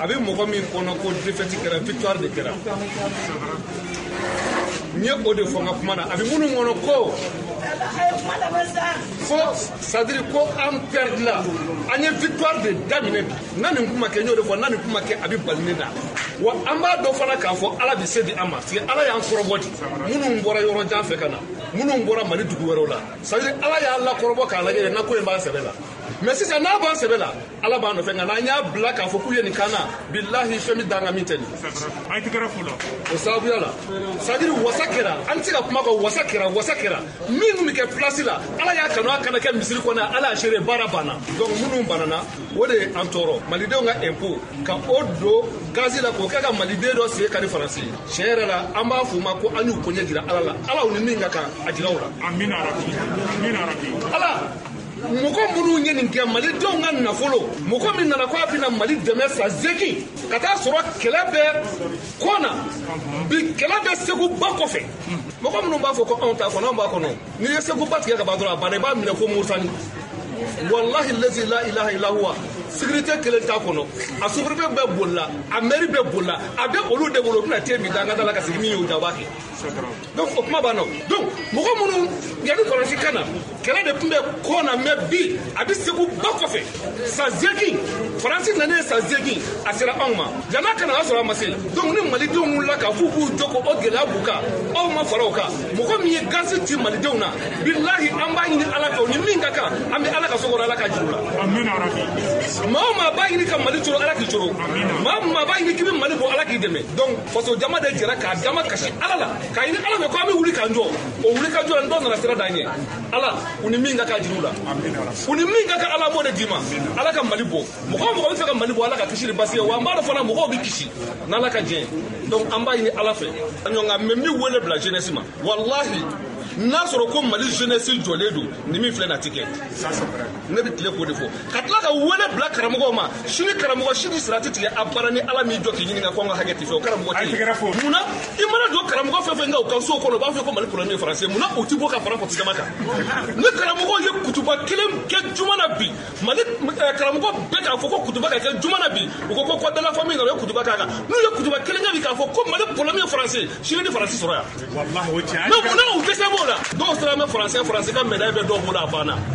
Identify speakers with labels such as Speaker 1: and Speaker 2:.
Speaker 1: a bɛ mɔgɔ min kɔnɔ ko defɛti kɛra victoire de kɛra n ye o de fɔ n ka kuma na a bɛ minnu kɔnɔ ko fo sadiri ko an pɛridila an ye victoire de daminɛ bi na nin kuma kɛ n y'o de fɔ na nin kuma kɛ a bɛ bali ne na wa an b'a dɔn fana k'a fɔ ala bɛ se di an ma parce que ala y'an kɔrɔbɔ di minnu bɔra yɔrɔ jan fɛ ka na minnu bɔra mali dugu wɛrɛw la sadiri ala y'a lakɔrɔbɔ k'a lajɛ na ko in b'a sɛbɛ la mɛ sisan n'a b'a sɛbɛ la ala b'a nɔfɛ nka n'an y'a bila k'a fɔ k'u ye nin kan na bilahi fɛn bɛ danga min tɛ nin an tɛ kɛra fu la o sababuya la sadiri wasa kɛra an tɛ se ka kuma ka wasa kɛra wasa kɛra min tun bɛ kɛ pilasi la ala y'a kanu a kana kɛ misiri kɔnɔ ala y'a seere baara banna donc minnu banana o de ye an tɔɔrɔ malidenw ka impo ka o don gazi la k'o kɛ ka maliden dɔ sigi ka ni faransi tiɲɛ yɛrɛ la an b'a f'u ma ko an y'u koɲɛ jira ala la ala u ni min ka kan a jira u la amina rabi amina rabi ala mɔgɔ minnu ye nin kɛ malidenw ka nafolo mɔgɔ min nana ko a bɛna mali dɛmɛ sa zeki ka taa sɔrɔ kɛlɛ bɛ kɔ na bi kɛlɛ bɛ segu ba kɔfɛ mɔgɔ minnu b'a fɔ ko anw t'a kɔnɔ anw b'a kɔnɔ n'i ye segu ba tigɛ ka ban dɔrɔn a banna i b'a minɛ ko murutani walahi lezi la ilaha illa huwa sécurité kelen t'a kɔnɔ a sufurube bɛ bolila a mɛri bɛ bolila a bɛ olu de bolo u bɛna te min da an ka da la ka sigi min y'o da a b'a kɛ donc o kuma banna donc mɔgɔ minnu yanni faransi ka na kɛlɛ de tun bɛ kɔ na mɛ bi a bɛ segu ba kɔfɛ san zegin faransi nanen san zegin a sera anw ma jana kana a sɔrɔ a ma se donc ni malidenw wulila k'a f'u b'u jɔ ko o gɛlɛya b'u kan aw ma fara o kan mɔgɔ min ye gasi ci malidenw na bilahi an b'a ɲini ala fɛ o ni min ka kan an bɛ ala ka so kɔnɔ ala ka juru la maa o maa b'a ɲini ka mali coro ala k'i coro maa o maa b'a ɲini k'i bɛ mali bɔ ala k'i dɛmɛ donc faso jama de jɛra k'a dama kasi ala la k'a ɲini ala fɛ ko an bɛ wuli k'an jɔ o wuli ka jɔ la dɔ nana sira d'an ɲɛ ala u ni min ka kan jiriw la u ni min ka kan ala b'o de d'i ma ala ka mali bɔ mɔgɔ o mɔgɔ bɛ fɛ ka mali bɔ ala ka kisi de basi ye wa an b'a dɔn fana mɔgɔw bɛ kisi n'ala ka jɛ donc an b'a ɲini ala fɛ ɲɔgɔn kan mɛ n bɛ wele bila jeunesse ma walahi n'a sɔrɔ ko mali jeunesse jɔlen don nin min filɛ nin a tɛ kɛ ne bɛ tile k'o de fɔ ka tila ka wele bila karamɔgɔw ma sini karamɔgɔ si ni sira tɛ tigɛ a bara ni ala min jɔ k'i ɲininka ko an ka hakɛ tɛ fɛ o karamɔgɔ tɛ yen mun na i mana jɔ karamɔgɔ fɛn fɛn ka u ka so kɔnɔ u b'a fɔ ko mali kɔnɔ ni faransi mun na u tɛ bɔ ka fara kɔti jama kan ni karamɔgɔ ye kutuba kelen kɛ juma na bi mali eh, karamɔgɔ bɛɛ k'a fɔ ko kutuba ka kɛ juma na bi u ko ko kɔdala fɔ min na u ye kutuba k'a kan n'u ye kutuba kelen kɛ bi k'a fɔ ko mali kɔnɔ min ye faransi sini ni faransi sɔrɔ yan mɛ mun na u dɛsɛ b'o la dɔw sera an bɛ faransi faransi ka mɛnɛ bɛ dɔw bolo a banna